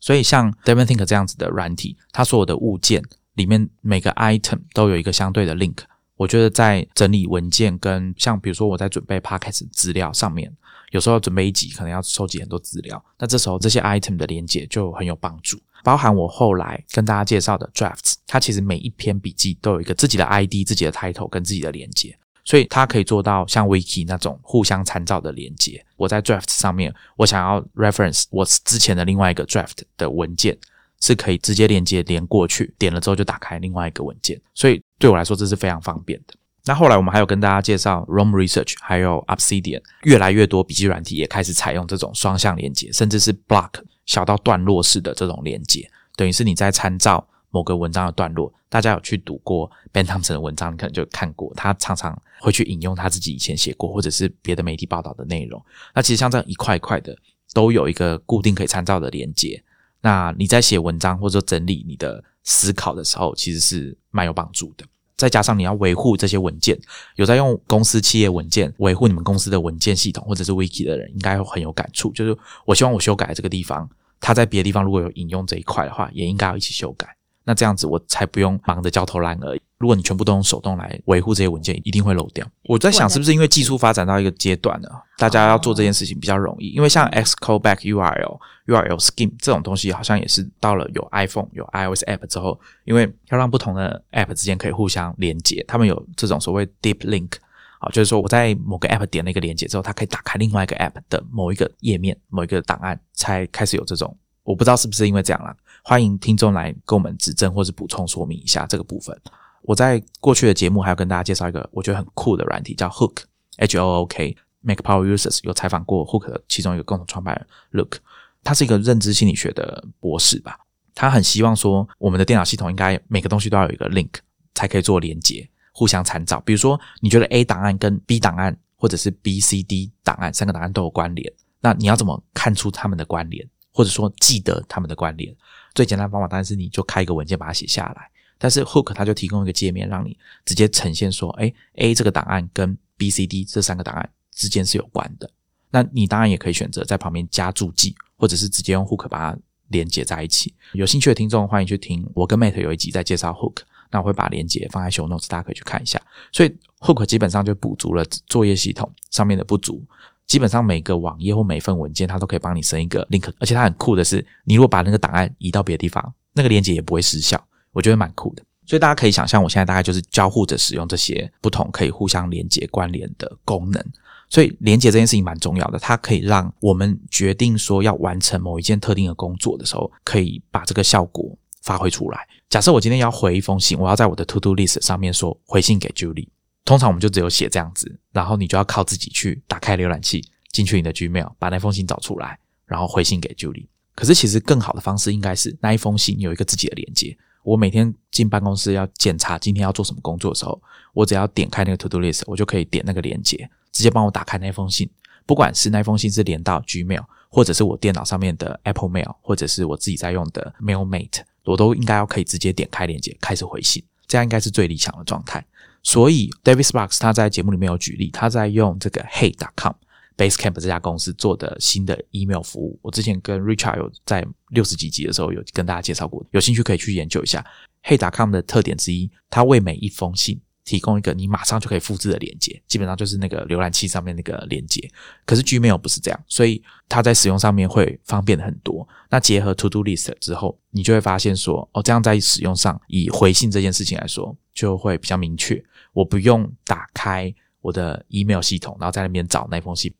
所以像 Devon Think 这样子的软体，它所有的物件里面每个 item 都有一个相对的 link。我觉得在整理文件跟像比如说我在准备 podcast 资料上面，有时候准备一集可能要收集很多资料，那这时候这些 item 的连接就很有帮助。包含我后来跟大家介绍的 drafts，它其实每一篇笔记都有一个自己的 ID、自己的 title 跟自己的连接。所以它可以做到像 Wiki 那种互相参照的连接。我在 Draft 上面，我想要 reference 我之前的另外一个 Draft 的文件，是可以直接连接连过去，点了之后就打开另外一个文件。所以对我来说这是非常方便的。那后来我们还有跟大家介绍 Roam Research，还有 Obsidian，越来越多笔记软体也开始采用这种双向连接，甚至是 Block 小到段落式的这种连接，等于是你在参照某个文章的段落。大家有去读过 Ben Thompson 的文章，你可能就看过，他常常会去引用他自己以前写过或者是别的媒体报道的内容。那其实像这样一块一块的，都有一个固定可以参照的连接。那你在写文章或者整理你的思考的时候，其实是蛮有帮助的。再加上你要维护这些文件，有在用公司企业文件维护你们公司的文件系统或者是 Wiki 的人，应该会很有感触。就是我希望我修改这个地方，他在别的地方如果有引用这一块的话，也应该要一起修改。那这样子我才不用忙得焦头烂额。如果你全部都用手动来维护这些文件，一定会漏掉。我在想，是不是因为技术发展到一个阶段了？大家要做这件事情比较容易。因为像 Xcode Back URL、URL Scheme 这种东西，好像也是到了有 iPhone、有 iOS App 之后，因为要让不同的 App 之间可以互相连接，他们有这种所谓 Deep Link 好，就是说我在某个 App 点了一个连接之后，它可以打开另外一个 App 的某一个页面、某一个档案，才开始有这种。我不知道是不是因为这样啦，欢迎听众来跟我们指正或是补充说明一下这个部分。我在过去的节目还要跟大家介绍一个我觉得很酷的软体，叫 Hook，H O O K，Make Power Users 有采访过 Hook 的其中一个共同创办人 Look，他是一个认知心理学的博士吧。他很希望说，我们的电脑系统应该每个东西都要有一个 link 才可以做连接，互相参照。比如说，你觉得 A 档案跟 B 档案或者是 B、C、D 档案三个档案都有关联，那你要怎么看出他们的关联？或者说记得他们的关联，最简单的方法当然是你就开一个文件把它写下来。但是 Hook 它就提供一个界面，让你直接呈现说，哎，A 这个档案跟 B、C、D 这三个档案之间是有关的。那你当然也可以选择在旁边加注记，或者是直接用 Hook 把它连接在一起。有兴趣的听众欢迎去听我跟 Mate 有一集在介绍 Hook，那我会把连接放在 Show Notes，大家可以去看一下。所以 Hook 基本上就补足了作业系统上面的不足。基本上每个网页或每份文件，它都可以帮你生一个 link，而且它很酷的是，你如果把那个档案移到别的地方，那个链接也不会失效，我觉得蛮酷的。所以大家可以想象，我现在大概就是交互着使用这些不同可以互相连接关联的功能。所以连接这件事情蛮重要的，它可以让我们决定说要完成某一件特定的工作的时候，可以把这个效果发挥出来。假设我今天要回一封信，我要在我的 to do list 上面说回信给 Julie。通常我们就只有写这样子，然后你就要靠自己去打开浏览器，进去你的 Gmail，把那封信找出来，然后回信给 Julie。可是其实更好的方式应该是那一封信有一个自己的连接。我每天进办公室要检查今天要做什么工作的时候，我只要点开那个 To Do List，我就可以点那个连接，直接帮我打开那封信。不管是那封信是连到 Gmail，或者是我电脑上面的 Apple Mail，或者是我自己在用的 Mailmate，我都应该要可以直接点开连接开始回信，这样应该是最理想的状态。所以，David Sparks 他在节目里面有举例，他在用这个 Hey.com Basecamp 这家公司做的新的 email 服务。我之前跟 Richard 有在六十几集的时候有跟大家介绍过，有兴趣可以去研究一下。Hey.com 的特点之一，它为每一封信提供一个你马上就可以复制的连接，基本上就是那个浏览器上面那个连接。可是 Gmail 不是这样，所以它在使用上面会方便很多。那结合 To Do List 之后，你就会发现说，哦，这样在使用上，以回信这件事情来说，就会比较明确。我不用打开我的 email 系统，然后在那边找那封信。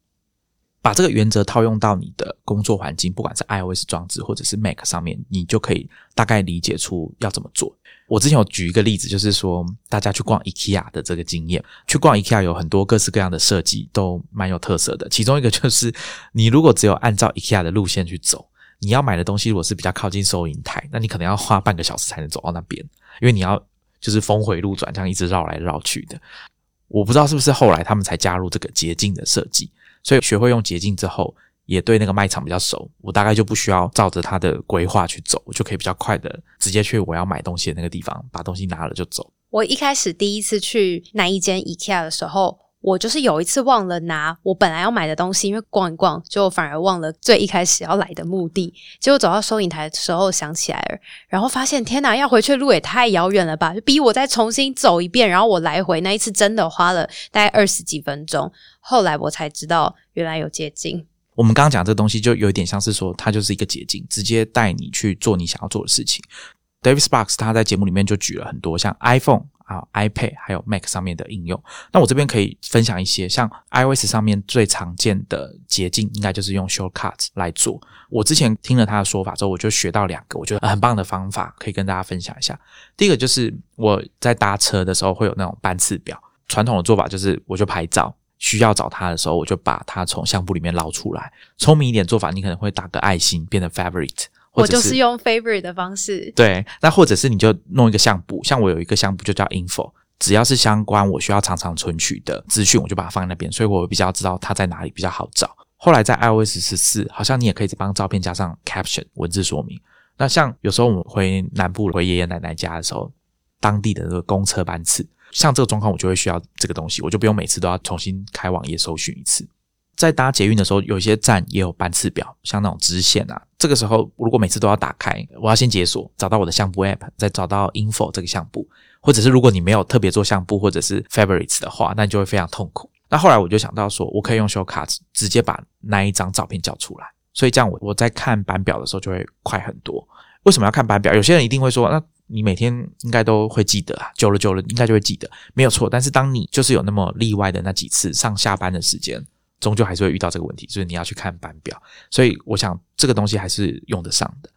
把这个原则套用到你的工作环境，不管是 iOS 装置或者是 Mac 上面，你就可以大概理解出要怎么做。我之前有举一个例子，就是说大家去逛 IKEA 的这个经验。去逛 IKEA 有很多各式各样的设计，都蛮有特色的。其中一个就是，你如果只有按照 IKEA 的路线去走，你要买的东西如果是比较靠近收银台，那你可能要花半个小时才能走到那边，因为你要。就是峰回路转，这样一直绕来绕去的。我不知道是不是后来他们才加入这个捷径的设计，所以学会用捷径之后，也对那个卖场比较熟。我大概就不需要照着他的规划去走，我就可以比较快的直接去我要买东西的那个地方，把东西拿了就走。我一开始第一次去那一间 IKEA 的时候。我就是有一次忘了拿我本来要买的东西，因为逛一逛，就反而忘了最一开始要来的目的。结果走到收银台的时候想起来了，然后发现天哪，要回去的路也太遥远了吧！就逼我再重新走一遍，然后我来回那一次真的花了大概二十几分钟。后来我才知道，原来有捷径。我们刚刚讲这个东西，就有点像是说，它就是一个捷径，直接带你去做你想要做的事情。David Sparks 他在节目里面就举了很多像 iPhone。啊，iPad 还有 Mac 上面的应用，那我这边可以分享一些，像 iOS 上面最常见的捷径，应该就是用 Shortcuts 来做。我之前听了他的说法之后，我就学到两个我觉得很棒的方法，可以跟大家分享一下。第一个就是我在搭车的时候会有那种班次表，传统的做法就是我就拍照，需要找他的时候，我就把它从相簿里面捞出来。聪明一点做法，你可能会打个爱心，变成 favorite。我就是用 favorite 的方式。对，那或者是你就弄一个相簿，像我有一个相簿就叫 info，只要是相关我需要常常存取的资讯，我就把它放在那边，所以我比较知道它在哪里比较好找。后来在 iOS 十四，好像你也可以帮照片加上 caption 文字说明。那像有时候我们回南部回爷爷奶奶家的时候，当地的那个公车班次，像这个状况我就会需要这个东西，我就不用每次都要重新开网页搜寻一次。在搭捷运的时候，有一些站也有班次表，像那种支线啊。这个时候，如果每次都要打开，我要先解锁，找到我的相簿 App，再找到 Info 这个相簿，或者是如果你没有特别做相簿或者是 Favorites 的话，那你就会非常痛苦。那后来我就想到说，我可以用 Shortcuts 直接把那一张照片叫出来，所以这样我我在看版表的时候就会快很多。为什么要看版表？有些人一定会说，那你每天应该都会记得啊，久了久了应该就会记得，没有错。但是当你就是有那么例外的那几次上下班的时间。终究还是会遇到这个问题，所以你要去看班表。所以我想这个东西还是用得上的。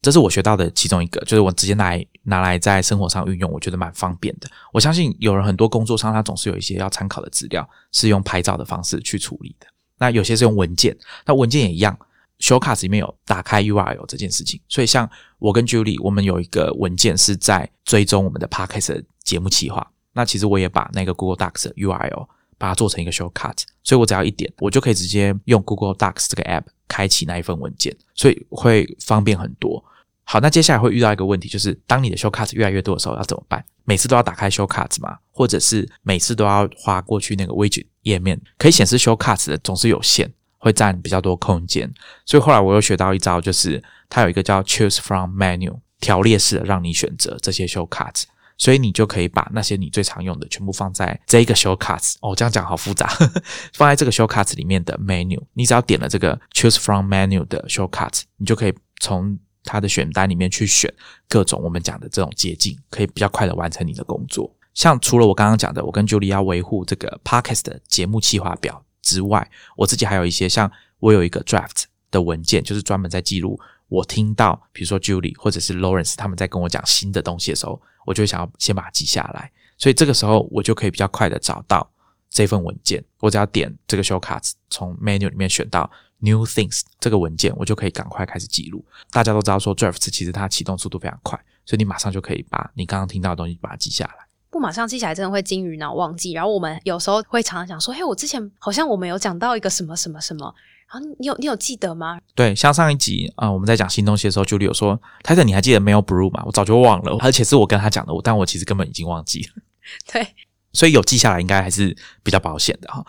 这是我学到的其中一个，就是我直接拿来拿来在生活上运用，我觉得蛮方便的。我相信有人很多工作上，他总是有一些要参考的资料，是用拍照的方式去处理的。那有些是用文件，那文件也一样，Showcards 里面有打开 URL 这件事情。所以像我跟 Julie，我们有一个文件是在追踪我们的 Podcast 节目企划。那其实我也把那个 Google Docs 的 URL。把它做成一个 shortcut，所以我只要一点，我就可以直接用 Google Docs 这个 app 开启那一份文件，所以会方便很多。好，那接下来会遇到一个问题，就是当你的 shortcut 越来越多的时候，要怎么办？每次都要打开 shortcut 吗？或者是每次都要划过去那个 widget 页面？可以显示 shortcut 的总是有限，会占比较多空间。所以后来我又学到一招，就是它有一个叫 Choose from Menu 条列式的，让你选择这些 shortcuts，。所以你就可以把那些你最常用的全部放在这一个 shortcuts 哦，这样讲好复杂，放在这个 shortcuts 里面的 menu，你只要点了这个 choose from menu 的 shortcuts，你就可以从它的选单里面去选各种我们讲的这种捷径，可以比较快的完成你的工作。像除了我刚刚讲的，我跟 Julie 要维护这个 podcast 的节目计划表之外，我自己还有一些像我有一个 draft 的文件，就是专门在记录我听到，比如说 Julie 或者是 Lawrence 他们在跟我讲新的东西的时候。我就想要先把它记下来，所以这个时候我就可以比较快的找到这份文件。我只要点这个 Show Cards 从 menu 里面选到 new things 这个文件，我就可以赶快开始记录。大家都知道说 drafts 其实它启动速度非常快，所以你马上就可以把你刚刚听到的东西把它记下来。不马上记起来，真的会金鱼脑忘记。然后我们有时候会常常想说：“嘿，我之前好像我们有讲到一个什么什么什么。”然后你有你有记得吗？对，像上一集啊，我们在讲新东西的时候，Julie 有说：“泰森，你还记得没有？Brew 吗？”我早就忘了，而且是我跟他讲的，但我其实根本已经忘记了。对，所以有记下来应该还是比较保险的哈。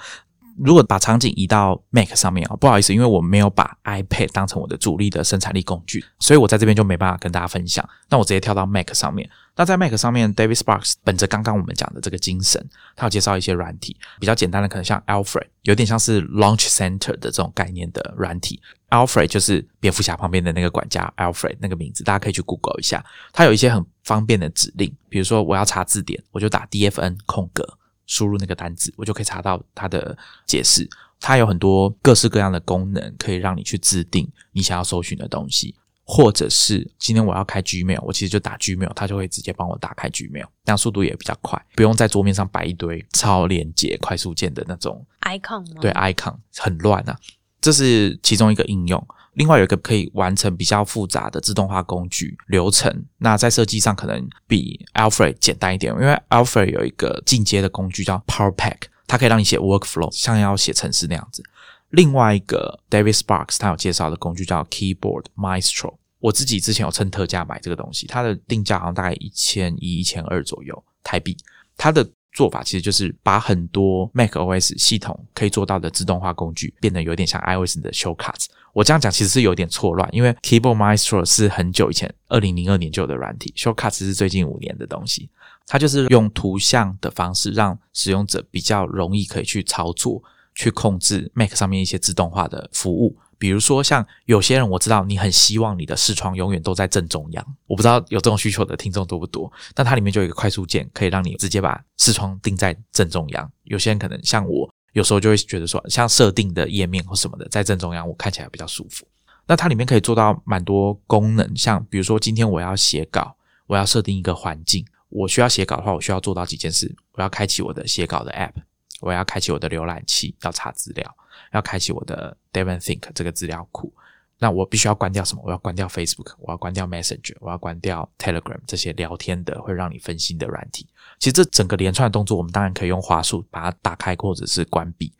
如果把场景移到 Mac 上面啊，不好意思，因为我没有把 iPad 当成我的主力的生产力工具，所以我在这边就没办法跟大家分享。那我直接跳到 Mac 上面。那在 Mac 上面，David Sparks 本着刚刚我们讲的这个精神，他有介绍一些软体，比较简单的，可能像 Alfred，有点像是 Launch Center 的这种概念的软体。Alfred 就是蝙蝠侠旁边的那个管家 Alfred 那个名字，大家可以去 Google 一下。它有一些很方便的指令，比如说我要查字典，我就打 DFN 空格，输入那个单字，我就可以查到它的解释。它有很多各式各样的功能，可以让你去制定你想要搜寻的东西，或者是今天我要开 Gmail，我其实就打 Gmail，它就会直接帮我打开 Gmail，这样速度也比较快，不用在桌面上摆一堆超链接快速键的那种 icon，对 icon 很乱啊。这是其中一个应用。另外有一个可以完成比较复杂的自动化工具流程，那在设计上可能比 Alfred 简单一点，因为 Alfred 有一个进阶的工具叫 Power Pack。它可以让你写 workflow，像要写程式那样子。另外一个 David Sparks 他有介绍的工具叫 Keyboard Maestro，我自己之前有趁特价买这个东西，它的定价好像大概一千一、一千二左右台币。它的做法其实就是把很多 Mac OS 系统可以做到的自动化工具变得有点像 iOS 的 shortcuts。我这样讲其实是有点错乱，因为 Keyboard Maestro 是很久以前，二零零二年就有的软体，shortcuts 是最近五年的东西。它就是用图像的方式，让使用者比较容易可以去操作、去控制 Mac 上面一些自动化的服务。比如说，像有些人我知道你很希望你的视窗永远都在正中央，我不知道有这种需求的听众多不多。但它里面就有一个快速键，可以让你直接把视窗定在正中央。有些人可能像我，有时候就会觉得说，像设定的页面或什么的在正中央，我看起来比较舒服。那它里面可以做到蛮多功能，像比如说今天我要写稿，我要设定一个环境。我需要写稿的话，我需要做到几件事。我要开启我的写稿的 App，我要开启我的浏览器，要查资料，要开启我的 Devon Think 这个资料库。那我必须要关掉什么？我要关掉 Facebook，我要关掉 Messenger，我要关掉 Telegram 这些聊天的会让你分心的软体。其实这整个连串的动作，我们当然可以用滑鼠把它打开或者是关闭，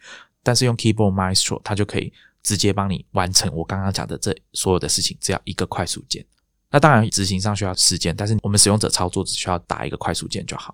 但是用 Keyboard Maestro 它就可以直接帮你完成我刚刚讲的这所有的事情，只要一个快速键。那当然执行上需要时间，但是我们使用者操作只需要打一个快速键就好。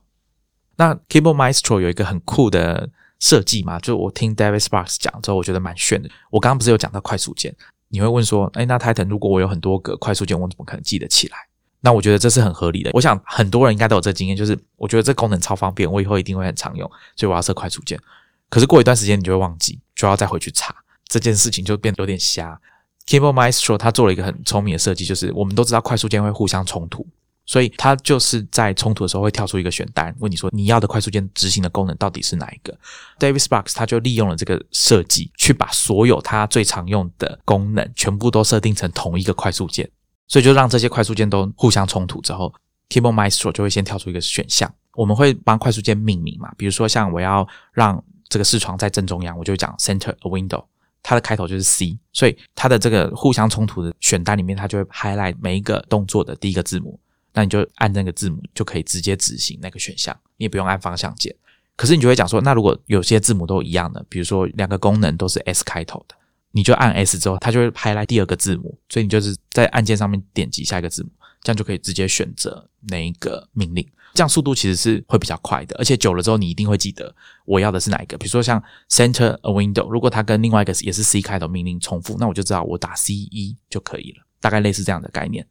那 Keyboard Maestro 有一个很酷的设计嘛，就我听 David Sparks 讲之后，我觉得蛮炫的。我刚刚不是有讲到快速键？你会问说，哎，那 Titan 如果我有很多个快速键，我怎么可能记得起来？那我觉得这是很合理的。我想很多人应该都有这经验，就是我觉得这功能超方便，我以后一定会很常用，所以我要设快速键。可是过一段时间你就会忘记，就要再回去查这件事情，就变得有点瞎。Keyboard Maestro 它做了一个很聪明的设计，就是我们都知道快速键会互相冲突。所以它就是在冲突的时候会跳出一个选单，问你说你要的快速键执行的功能到底是哪一个？David Sparks 他就利用了这个设计，去把所有他最常用的功能全部都设定成同一个快速键，所以就让这些快速键都互相冲突之后，Keyboard Maestro 就会先跳出一个选项。我们会帮快速键命名嘛？比如说像我要让这个视窗在正中央，我就讲 Center a Window，它的开头就是 C，所以它的这个互相冲突的选单里面，它就会 highlight 每一个动作的第一个字母。那你就按那个字母就可以直接执行那个选项，你也不用按方向键。可是你就会讲说，那如果有些字母都一样的，比如说两个功能都是 S 开头的，你就按 S 之后，它就会拍来第二个字母，所以你就是在按键上面点击下一个字母，这样就可以直接选择哪一个命令。这样速度其实是会比较快的，而且久了之后你一定会记得我要的是哪一个。比如说像 Center a Window，如果它跟另外一个也是 C 开头命令重复，那我就知道我打 C 一就可以了，大概类似这样的概念。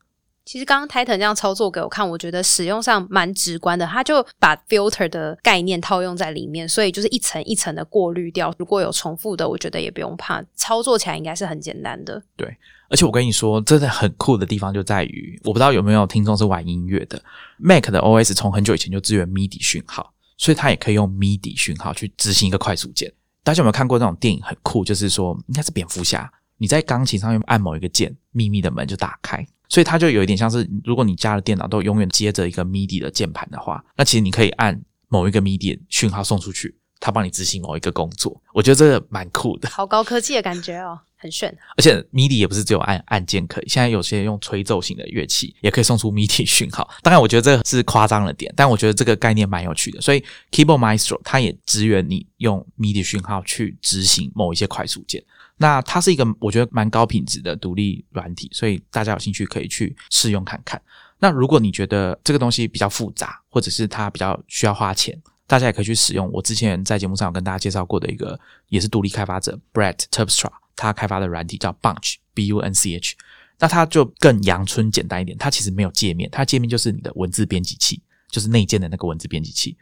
其实刚刚 Titan 这样操作给我看，我觉得使用上蛮直观的。他就把 filter 的概念套用在里面，所以就是一层一层的过滤掉。如果有重复的，我觉得也不用怕，操作起来应该是很简单的。对，而且我跟你说，真的很酷的地方就在于，我不知道有没有听众是玩音乐的，Mac 的 OS 从很久以前就支援 MIDI 讯号，所以它也可以用 MIDI 讯号去执行一个快速键。大家有没有看过那种电影？很酷，就是说应该是蝙蝠侠，你在钢琴上面按某一个键，秘密的门就打开。所以它就有一点像是，如果你家的电脑都永远接着一个 MIDI 的键盘的话，那其实你可以按某一个 MIDI 讯号送出去，它帮你执行某一个工作。我觉得这个蛮酷的，好高科技的感觉哦，很炫。而且 MIDI 也不是只有按按键可以，现在有些用吹奏型的乐器也可以送出 MIDI 讯号。当然，我觉得这是夸张了点，但我觉得这个概念蛮有趣的。所以 Keyboard Maestro 它也支援你用 MIDI 讯号去执行某一些快速键。那它是一个我觉得蛮高品质的独立软体，所以大家有兴趣可以去试用看看。那如果你觉得这个东西比较复杂，或者是它比较需要花钱，大家也可以去使用我之前在节目上有跟大家介绍过的一个，也是独立开发者 Brett Terpstra 他开发的软体叫 Bunch B U N C H。那它就更阳春简单一点，它其实没有界面，它界面就是你的文字编辑器，就是内建的那个文字编辑器。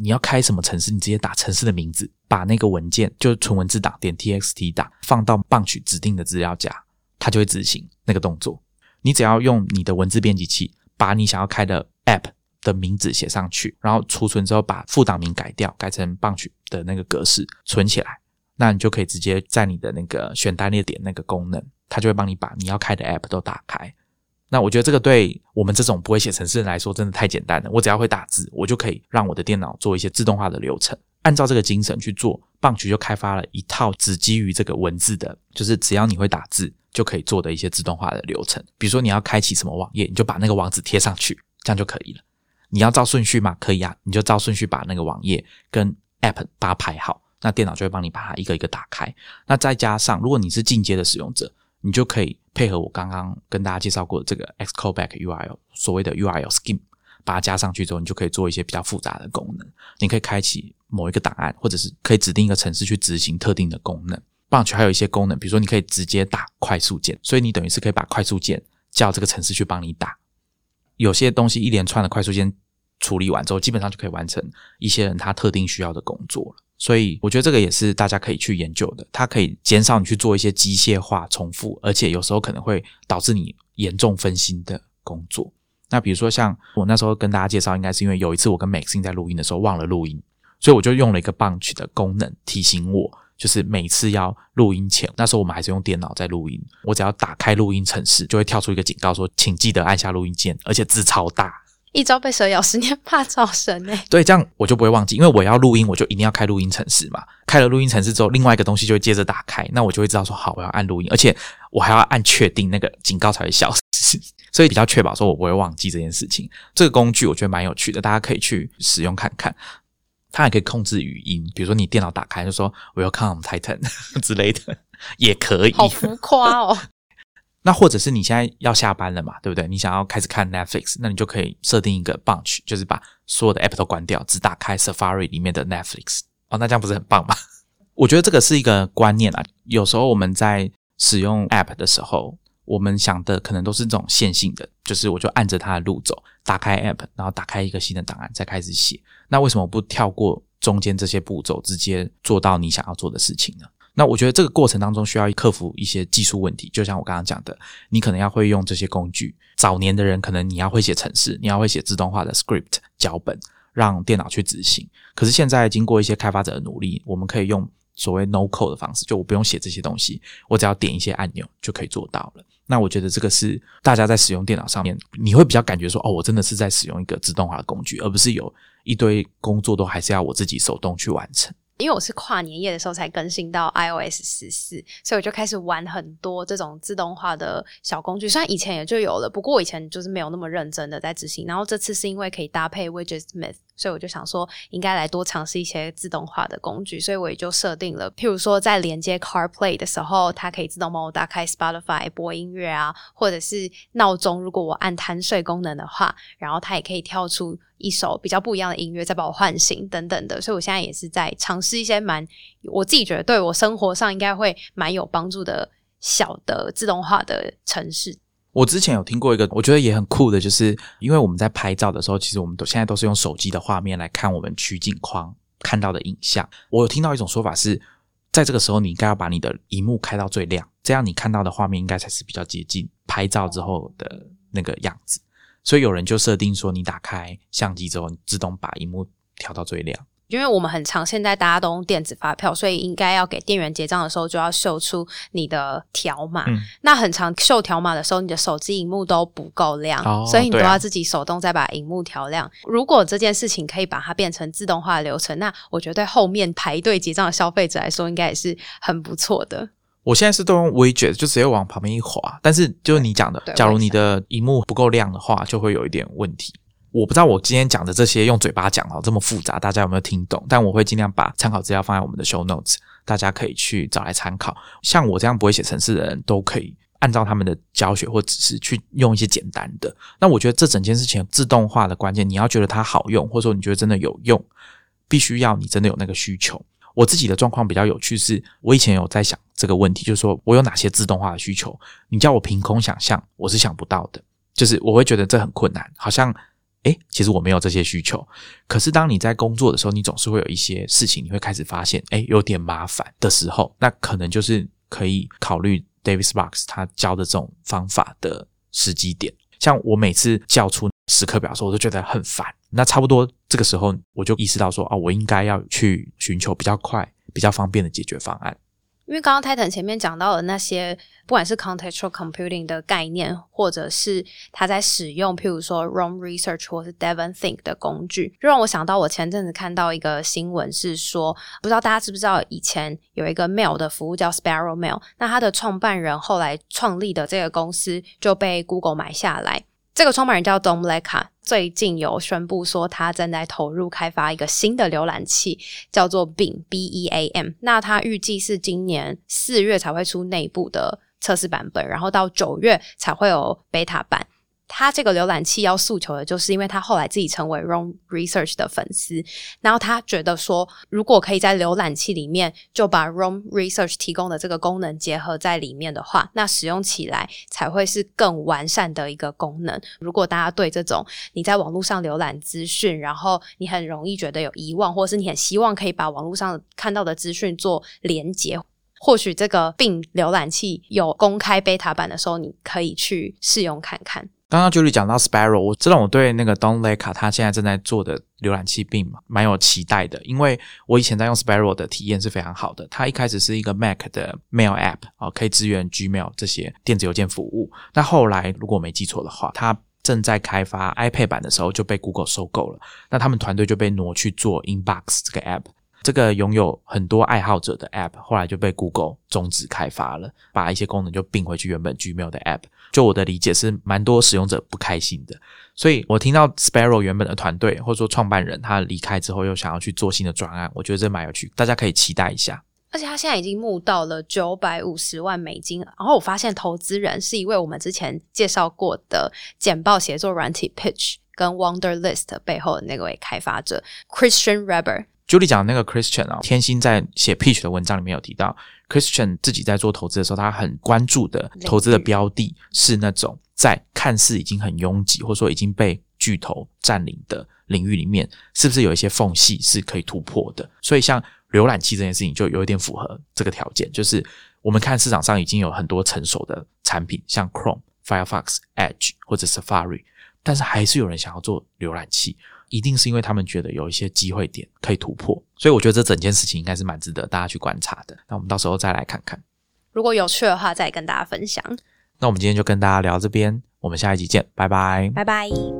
你要开什么城市，你直接打城市的名字，把那个文件就纯文字档点 txt 档放到棒取指定的资料夹，它就会执行那个动作。你只要用你的文字编辑器把你想要开的 app 的名字写上去，然后储存之后把副档名改掉，改成棒取的那个格式存起来，那你就可以直接在你的那个选单列点那个功能，它就会帮你把你要开的 app 都打开。那我觉得这个对我们这种不会写程式人来说，真的太简单了。我只要会打字，我就可以让我的电脑做一些自动化的流程，按照这个精神去做。棒曲就开发了一套只基于这个文字的，就是只要你会打字就可以做的一些自动化的流程。比如说你要开启什么网页，你就把那个网址贴上去，这样就可以了。你要照顺序吗？可以啊，你就照顺序把那个网页跟 App 把它排好，那电脑就会帮你把它一个一个打开。那再加上，如果你是进阶的使用者。你就可以配合我刚刚跟大家介绍过的这个 Xcode Back URL，所谓的 URL Scheme，把它加上去之后，你就可以做一些比较复杂的功能。你可以开启某一个档案，或者是可以指定一个程式去执行特定的功能。棒球还有一些功能，比如说你可以直接打快速键，所以你等于是可以把快速键叫这个程式去帮你打。有些东西一连串的快速键处理完之后，基本上就可以完成一些人他特定需要的工作了。所以我觉得这个也是大家可以去研究的，它可以减少你去做一些机械化、重复，而且有时候可能会导致你严重分心的工作。那比如说像我那时候跟大家介绍，应该是因为有一次我跟 Maxine 在录音的时候忘了录音，所以我就用了一个 Bunch 的功能提醒我，就是每次要录音前，那时候我们还是用电脑在录音，我只要打开录音程式，就会跳出一个警告说，请记得按下录音键，而且字超大。一朝被蛇咬，十年怕草绳哎。对，这样我就不会忘记，因为我要录音，我就一定要开录音程式嘛。开了录音程式之后，另外一个东西就会接着打开，那我就会知道说好，我要按录音，而且我还要按确定那个警告才会消失，所以比较确保说我不会忘记这件事情。这个工具我觉得蛮有趣的，大家可以去使用看看。它还可以控制语音，比如说你电脑打开就说我要看 Titan 之类的，也可以。好浮夸哦。那或者是你现在要下班了嘛，对不对？你想要开始看 Netflix，那你就可以设定一个 bunch，就是把所有的 app 都关掉，只打开 Safari 里面的 Netflix。哦，那这样不是很棒吗？我觉得这个是一个观念啊。有时候我们在使用 app 的时候，我们想的可能都是这种线性的，就是我就按着它的路走，打开 app，然后打开一个新的档案，再开始写。那为什么不跳过中间这些步骤，直接做到你想要做的事情呢？那我觉得这个过程当中需要克服一些技术问题，就像我刚刚讲的，你可能要会用这些工具。早年的人可能你要会写程式，你要会写自动化的 script 脚本，让电脑去执行。可是现在经过一些开发者的努力，我们可以用所谓 no code 的方式，就我不用写这些东西，我只要点一些按钮就可以做到了。那我觉得这个是大家在使用电脑上面，你会比较感觉说，哦，我真的是在使用一个自动化的工具，而不是有一堆工作都还是要我自己手动去完成。因为我是跨年夜的时候才更新到 iOS 十四，所以我就开始玩很多这种自动化的小工具。虽然以前也就有了，不过我以前就是没有那么认真的在执行。然后这次是因为可以搭配 Widgetsmith。所以我就想说，应该来多尝试一些自动化的工具，所以我也就设定了，譬如说在连接 CarPlay 的时候，它可以自动帮我打开 Spotify 播音乐啊，或者是闹钟，如果我按贪睡功能的话，然后它也可以跳出一首比较不一样的音乐，再把我唤醒等等的。所以我现在也是在尝试一些蛮我自己觉得对我生活上应该会蛮有帮助的小的自动化的城市。我之前有听过一个，我觉得也很酷的，就是因为我们在拍照的时候，其实我们都现在都是用手机的画面来看我们取景框看到的影像。我有听到一种说法是，在这个时候你应该要把你的荧幕开到最亮，这样你看到的画面应该才是比较接近拍照之后的那个样子。所以有人就设定说，你打开相机之后，自动把荧幕调到最亮。因为我们很常现在大家都用电子发票，所以应该要给店员结账的时候就要秀出你的条码。那很常秀条码的时候，你的手机荧幕都不够亮，所以你都要自己手动再把荧幕调亮。如果这件事情可以把它变成自动化的流程，那我觉得对后面排队结账的消费者来说，应该也是很不错的。我现在是都用 widget，就直接往旁边一滑。但是就是你讲的，假如你的荧幕不够亮的话，就会有一点问题。我不知道我今天讲的这些用嘴巴讲哦这么复杂，大家有没有听懂？但我会尽量把参考资料放在我们的 show notes，大家可以去找来参考。像我这样不会写程式的人都可以按照他们的教学或指示去用一些简单的。那我觉得这整件事情自动化的关键，你要觉得它好用，或者说你觉得真的有用，必须要你真的有那个需求。我自己的状况比较有趣，是我以前有在想这个问题，就是说我有哪些自动化的需求？你叫我凭空想象，我是想不到的，就是我会觉得这很困难，好像。哎，其实我没有这些需求。可是当你在工作的时候，你总是会有一些事情，你会开始发现，哎，有点麻烦的时候，那可能就是可以考虑 Davis Box 他教的这种方法的时机点。像我每次叫出时刻表的时候，我都觉得很烦。那差不多这个时候，我就意识到说，哦，我应该要去寻求比较快、比较方便的解决方案。因为刚刚 Titan 前面讲到的那些，不管是 contextual computing 的概念，或者是他在使用，譬如说 ROM Research 或是 Devon Think 的工具，就让我想到我前阵子看到一个新闻，是说不知道大家知不知道，以前有一个 mail 的服务叫 Sparrow Mail，那它的创办人后来创立的这个公司就被 Google 买下来。这个创办人叫 Dom Leka，最近有宣布说他正在投入开发一个新的浏览器，叫做 Beam B E A M。那他预计是今年四月才会出内部的测试版本，然后到九月才会有 beta 版。他这个浏览器要诉求的就是，因为他后来自己成为 r o m Research 的粉丝，然后他觉得说，如果可以在浏览器里面就把 r o m Research 提供的这个功能结合在里面的话，那使用起来才会是更完善的一个功能。如果大家对这种你在网络上浏览资讯，然后你很容易觉得有遗忘，或者是你很希望可以把网络上看到的资讯做连接，或许这个并浏览器有公开 beta 版的时候，你可以去试用看看。刚刚 Julie 讲到 Sparrow，我知道我对那个 Don Leka 他现在正在做的浏览器并蛮有期待的，因为我以前在用 Sparrow 的体验是非常好的。它一开始是一个 Mac 的 Mail App 啊，可以支援 Gmail 这些电子邮件服务。那后来如果我没记错的话，它正在开发 iPad 版的时候就被 Google 收购了，那他们团队就被挪去做 Inbox 这个 App。这个拥有很多爱好者的 App 后来就被 Google 终止开发了，把一些功能就并回去原本 Gmail 的 App。就我的理解是，蛮多使用者不开心的。所以我听到 Sparrow 原本的团队或者说创办人他离开之后，又想要去做新的专案，我觉得这蛮有趣，大家可以期待一下。而且他现在已经募到了九百五十万美金，然后我发现投资人是一位我们之前介绍过的简报协作软体 Pitch 跟 Wonderlist 背后的那位开发者 Christian Reber。Julie 讲的那个 Christian 啊，天心在写 Pitch 的文章里面有提到，Christian 自己在做投资的时候，他很关注的投资的标的是那种在看似已经很拥挤，或者说已经被巨头占领的领域里面，是不是有一些缝隙是可以突破的？所以像浏览器这件事情就有一点符合这个条件，就是我们看市场上已经有很多成熟的产品，像 Chrome、Firefox、Edge 或者 Safari，但是还是有人想要做浏览器，一定是因为他们觉得有一些机会点可以突破，所以我觉得这整件事情应该是蛮值得大家去观察的。那我们到时候再来看看，如果有趣的话再跟大家分享。那我们今天就跟大家聊这边，我们下一集见，拜拜，拜拜。